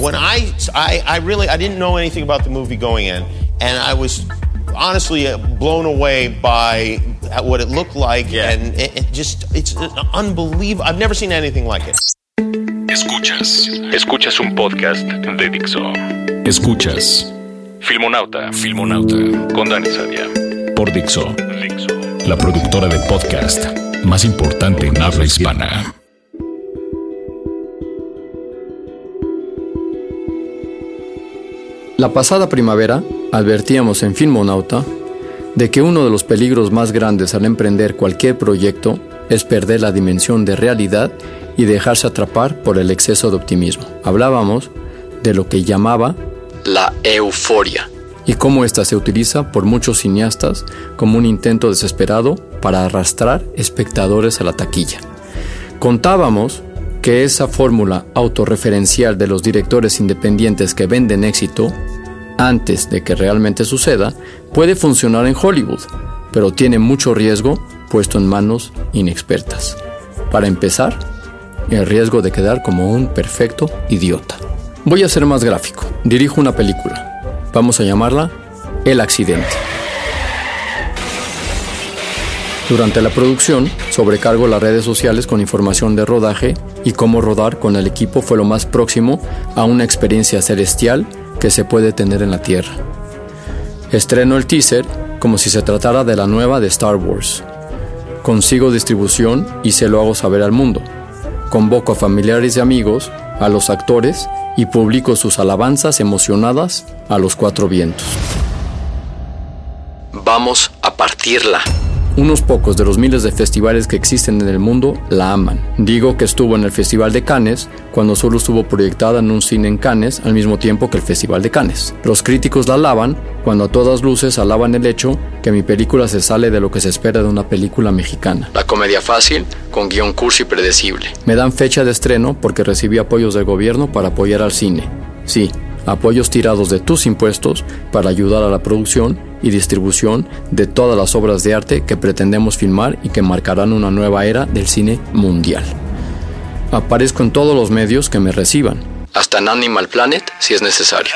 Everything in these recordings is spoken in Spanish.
When I, I, I really, I didn't know anything about the movie going in, and I was honestly uh, blown away by what it looked like, Yeah. and it, it just, it's unbelievable. I've never seen anything like it. Escuchas. Escuchas un podcast de Dixo. Escuchas. Filmonauta. Filmonauta. Con Dani Sadia. Por Dixo. Dixo. La productora de podcast más importante en habla hispana. La pasada primavera advertíamos en Filmonauta de que uno de los peligros más grandes al emprender cualquier proyecto es perder la dimensión de realidad y dejarse atrapar por el exceso de optimismo. Hablábamos de lo que llamaba la euforia y cómo ésta se utiliza por muchos cineastas como un intento desesperado para arrastrar espectadores a la taquilla. Contábamos que esa fórmula autorreferencial de los directores independientes que venden éxito antes de que realmente suceda puede funcionar en Hollywood, pero tiene mucho riesgo puesto en manos inexpertas. Para empezar, el riesgo de quedar como un perfecto idiota. Voy a ser más gráfico. Dirijo una película. Vamos a llamarla El accidente. Durante la producción, sobrecargo las redes sociales con información de rodaje y cómo rodar con el equipo fue lo más próximo a una experiencia celestial que se puede tener en la Tierra. Estreno el teaser como si se tratara de la nueva de Star Wars. Consigo distribución y se lo hago saber al mundo. Convoco a familiares y amigos, a los actores y publico sus alabanzas emocionadas a los cuatro vientos. Vamos a partirla. Unos pocos de los miles de festivales que existen en el mundo la aman. Digo que estuvo en el Festival de Cannes cuando solo estuvo proyectada en un cine en Cannes al mismo tiempo que el Festival de Cannes. Los críticos la alaban cuando a todas luces alaban el hecho que mi película se sale de lo que se espera de una película mexicana. La comedia fácil con guion cursi y predecible. Me dan fecha de estreno porque recibí apoyos del gobierno para apoyar al cine. Sí, apoyos tirados de tus impuestos para ayudar a la producción y distribución de todas las obras de arte que pretendemos filmar y que marcarán una nueva era del cine mundial. Aparezco en todos los medios que me reciban, hasta en Animal Planet si es necesario.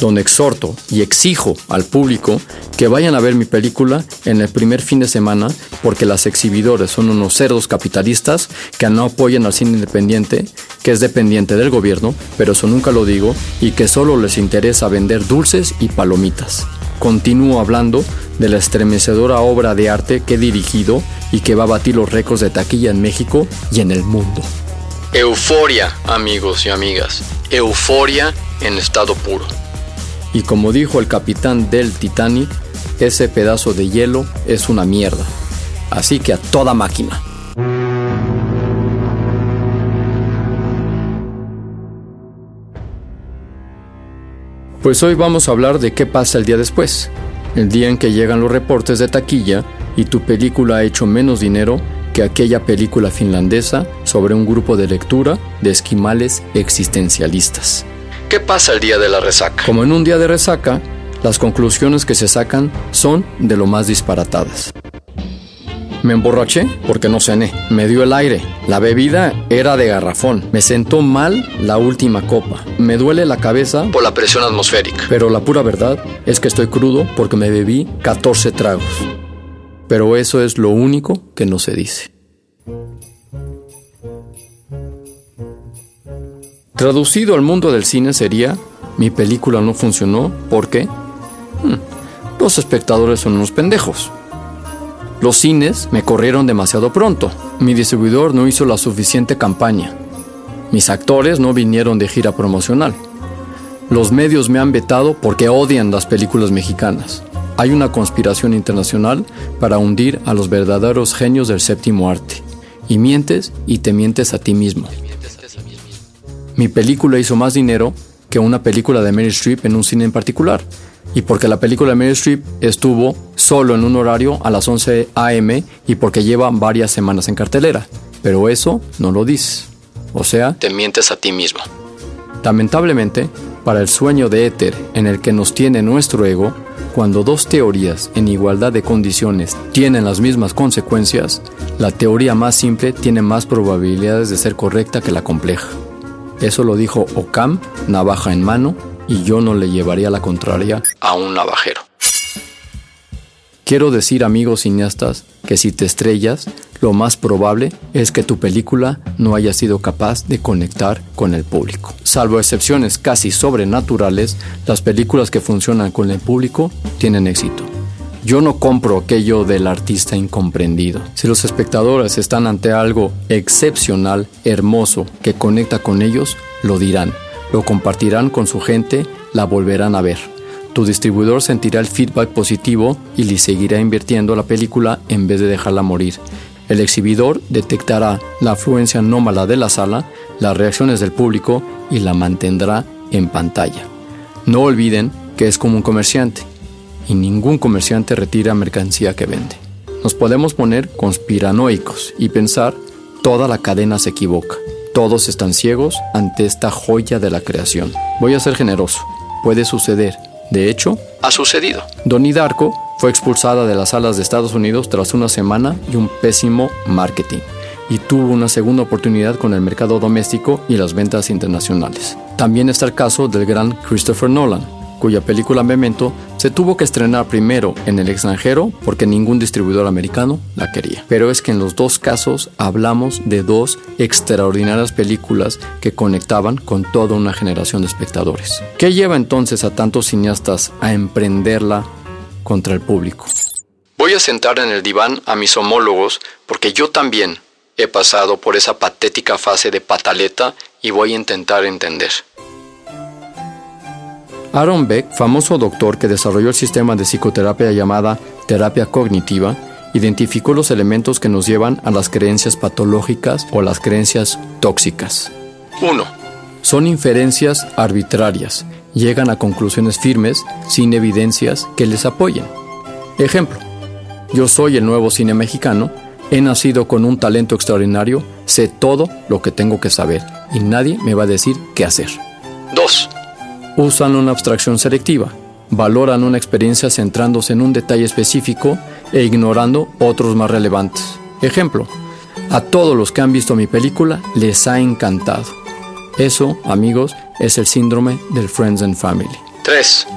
Donde exhorto y exijo al público que vayan a ver mi película en el primer fin de semana porque las exhibidores son unos cerdos capitalistas que no apoyan al cine independiente, que es dependiente del gobierno, pero eso nunca lo digo, y que solo les interesa vender dulces y palomitas. Continúo hablando de la estremecedora obra de arte que he dirigido y que va a batir los récords de taquilla en México y en el mundo. Euforia, amigos y amigas. Euforia en estado puro. Y como dijo el capitán del Titanic, ese pedazo de hielo es una mierda. Así que a toda máquina. Pues hoy vamos a hablar de qué pasa el día después, el día en que llegan los reportes de taquilla y tu película ha hecho menos dinero que aquella película finlandesa sobre un grupo de lectura de esquimales existencialistas. ¿Qué pasa el día de la resaca? Como en un día de resaca, las conclusiones que se sacan son de lo más disparatadas. Me emborraché porque no cené. Me dio el aire. La bebida era de garrafón. Me sentó mal la última copa. Me duele la cabeza por la presión atmosférica. Pero la pura verdad es que estoy crudo porque me bebí 14 tragos. Pero eso es lo único que no se dice. Traducido al mundo del cine sería, mi película no funcionó porque hmm, los espectadores son unos pendejos. Los cines me corrieron demasiado pronto. Mi distribuidor no hizo la suficiente campaña. Mis actores no vinieron de gira promocional. Los medios me han vetado porque odian las películas mexicanas. Hay una conspiración internacional para hundir a los verdaderos genios del séptimo arte. Y mientes y te mientes a ti mismo. Mi película hizo más dinero que una película de Mary Streep en un cine en particular y porque la película de Meryl Streep estuvo solo en un horario a las 11 a.m. y porque lleva varias semanas en cartelera. Pero eso no lo dices. O sea, te mientes a ti mismo. Lamentablemente, para el sueño de éter en el que nos tiene nuestro ego, cuando dos teorías en igualdad de condiciones tienen las mismas consecuencias, la teoría más simple tiene más probabilidades de ser correcta que la compleja. Eso lo dijo Ocam, navaja en mano, y yo no le llevaría la contraria a un navajero. Quiero decir, amigos cineastas, que si te estrellas, lo más probable es que tu película no haya sido capaz de conectar con el público. Salvo excepciones casi sobrenaturales, las películas que funcionan con el público tienen éxito. Yo no compro aquello del artista incomprendido. Si los espectadores están ante algo excepcional, hermoso, que conecta con ellos, lo dirán lo compartirán con su gente, la volverán a ver. Tu distribuidor sentirá el feedback positivo y le seguirá invirtiendo la película en vez de dejarla morir. El exhibidor detectará la afluencia anómala de la sala, las reacciones del público y la mantendrá en pantalla. No olviden que es como un comerciante y ningún comerciante retira mercancía que vende. Nos podemos poner conspiranoicos y pensar toda la cadena se equivoca. Todos están ciegos ante esta joya de la creación. Voy a ser generoso. Puede suceder. De hecho, ha sucedido. Donnie Darko fue expulsada de las salas de Estados Unidos tras una semana y un pésimo marketing, y tuvo una segunda oportunidad con el mercado doméstico y las ventas internacionales. También está el caso del gran Christopher Nolan, cuya película Memento se tuvo que estrenar primero en el extranjero porque ningún distribuidor americano la quería. Pero es que en los dos casos hablamos de dos extraordinarias películas que conectaban con toda una generación de espectadores. ¿Qué lleva entonces a tantos cineastas a emprenderla contra el público? Voy a sentar en el diván a mis homólogos porque yo también he pasado por esa patética fase de pataleta y voy a intentar entender. Aaron Beck, famoso doctor que desarrolló el sistema de psicoterapia llamada terapia cognitiva, identificó los elementos que nos llevan a las creencias patológicas o las creencias tóxicas. 1. Son inferencias arbitrarias, llegan a conclusiones firmes sin evidencias que les apoyen. Ejemplo, yo soy el nuevo cine mexicano, he nacido con un talento extraordinario, sé todo lo que tengo que saber y nadie me va a decir qué hacer. 2 usan una abstracción selectiva, valoran una experiencia centrándose en un detalle específico e ignorando otros más relevantes. Ejemplo, a todos los que han visto mi película les ha encantado. Eso, amigos, es el síndrome del Friends and Family. 3.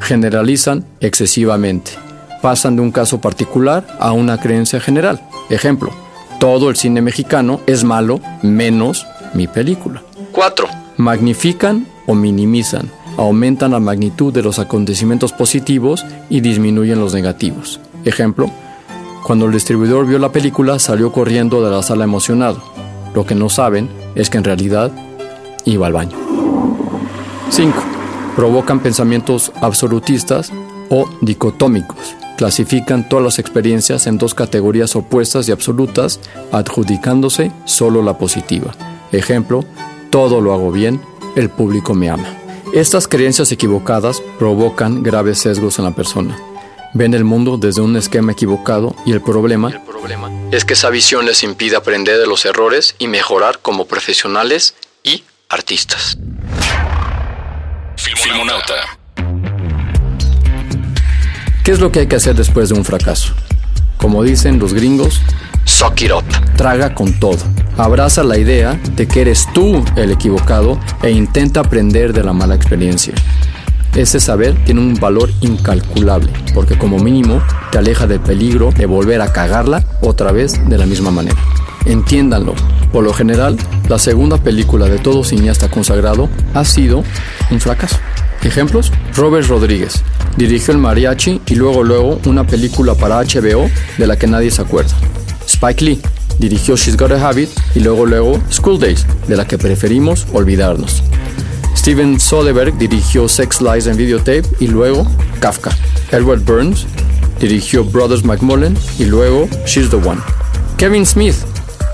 Generalizan excesivamente. Pasan de un caso particular a una creencia general. Ejemplo, todo el cine mexicano es malo menos mi película. 4. Magnifican o minimizan aumentan la magnitud de los acontecimientos positivos y disminuyen los negativos. Ejemplo, cuando el distribuidor vio la película salió corriendo de la sala emocionado. Lo que no saben es que en realidad iba al baño. 5. Provocan pensamientos absolutistas o dicotómicos. Clasifican todas las experiencias en dos categorías opuestas y absolutas, adjudicándose solo la positiva. Ejemplo, todo lo hago bien, el público me ama. Estas creencias equivocadas provocan graves sesgos en la persona. Ven el mundo desde un esquema equivocado y el problema, es que esa visión les impide aprender de los errores y mejorar como profesionales y artistas. Filmonauta. ¿Qué es lo que hay que hacer después de un fracaso? Como dicen los gringos, suck it up. Traga con todo. Abraza la idea de que eres tú el equivocado e intenta aprender de la mala experiencia. Ese saber tiene un valor incalculable, porque como mínimo te aleja del peligro de volver a cagarla otra vez de la misma manera. Entiéndanlo, Por lo general, la segunda película de todo cineasta consagrado ha sido un fracaso. Ejemplos, Robert Rodríguez dirigió El Mariachi y luego luego una película para HBO de la que nadie se acuerda. Spike Lee dirigió She's Got a Habit y luego luego School Days, de la que preferimos olvidarnos. Steven Soderbergh dirigió Sex Lies and Videotape y luego Kafka. Edward Burns dirigió Brothers McMullen y luego She's the One. Kevin Smith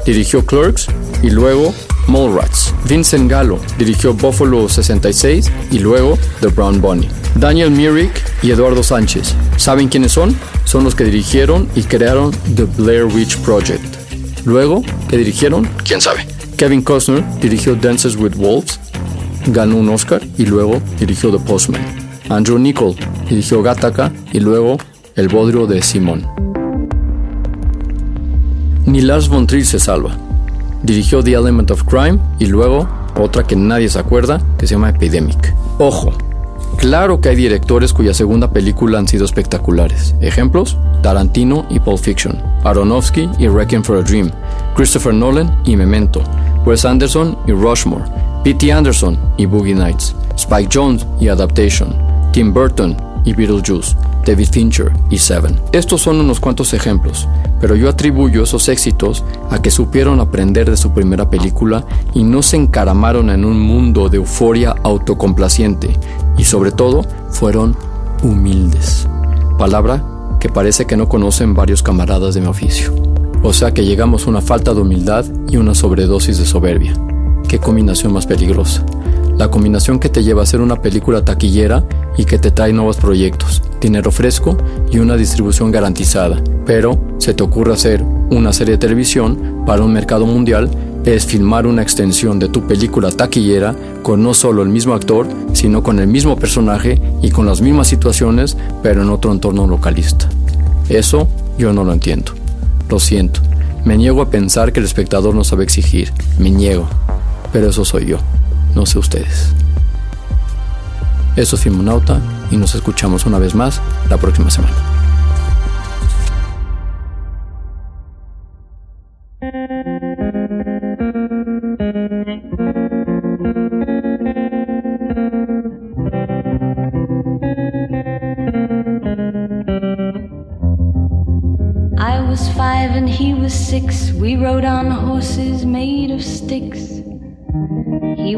dirigió Clerks y luego Mallrats. Vincent Gallo dirigió Buffalo 66 y luego The Brown Bunny. Daniel Myrick y Eduardo Sánchez. ¿Saben quiénes son? Son los que dirigieron y crearon The Blair Witch Project. Luego, ¿qué dirigieron? ¿Quién sabe? Kevin Costner dirigió Dances with Wolves, ganó un Oscar y luego dirigió The Postman. Andrew Nichol dirigió Gattaca y luego El Bodrio de Simón. Ni Lars von Trier se salva. Dirigió The Element of Crime y luego otra que nadie se acuerda que se llama Epidemic. Ojo, claro que hay directores cuya segunda película han sido espectaculares. Ejemplos, Tarantino y Pulp Fiction, Aronofsky y Requiem for a Dream, Christopher Nolan y Memento, Wes Anderson y Rushmore, P.T. Anderson y Boogie Nights, Spike Jones y Adaptation, Tim Burton y Beetlejuice, David Fincher y Seven. Estos son unos cuantos ejemplos, pero yo atribuyo esos éxitos a que supieron aprender de su primera película y no se encaramaron en un mundo de euforia autocomplaciente y sobre todo fueron humildes. Palabra que parece que no conocen varios camaradas de mi oficio. O sea que llegamos a una falta de humildad y una sobredosis de soberbia. Qué combinación más peligrosa. La combinación que te lleva a hacer una película taquillera y que te trae nuevos proyectos, dinero fresco y una distribución garantizada. Pero se te ocurre hacer una serie de televisión para un mercado mundial es filmar una extensión de tu película taquillera con no solo el mismo actor, sino con el mismo personaje y con las mismas situaciones, pero en otro entorno localista. Eso yo no lo entiendo. Lo siento. Me niego a pensar que el espectador no sabe exigir. Me niego. Pero eso soy yo. No sé ustedes. Eso es Filmonauta y nos escuchamos una vez más la próxima semana. I was five and he was six. We rode on horses made of sticks.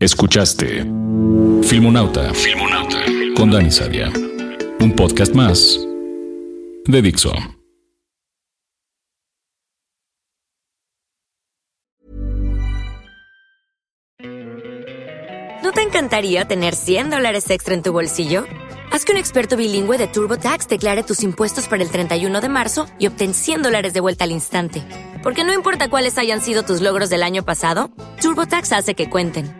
Escuchaste Filmonauta, Filmonauta con Dani Sadia. Un podcast más de Dixo. ¿No te encantaría tener 100 dólares extra en tu bolsillo? Haz que un experto bilingüe de TurboTax declare tus impuestos para el 31 de marzo y obtén 100 dólares de vuelta al instante. Porque no importa cuáles hayan sido tus logros del año pasado, TurboTax hace que cuenten.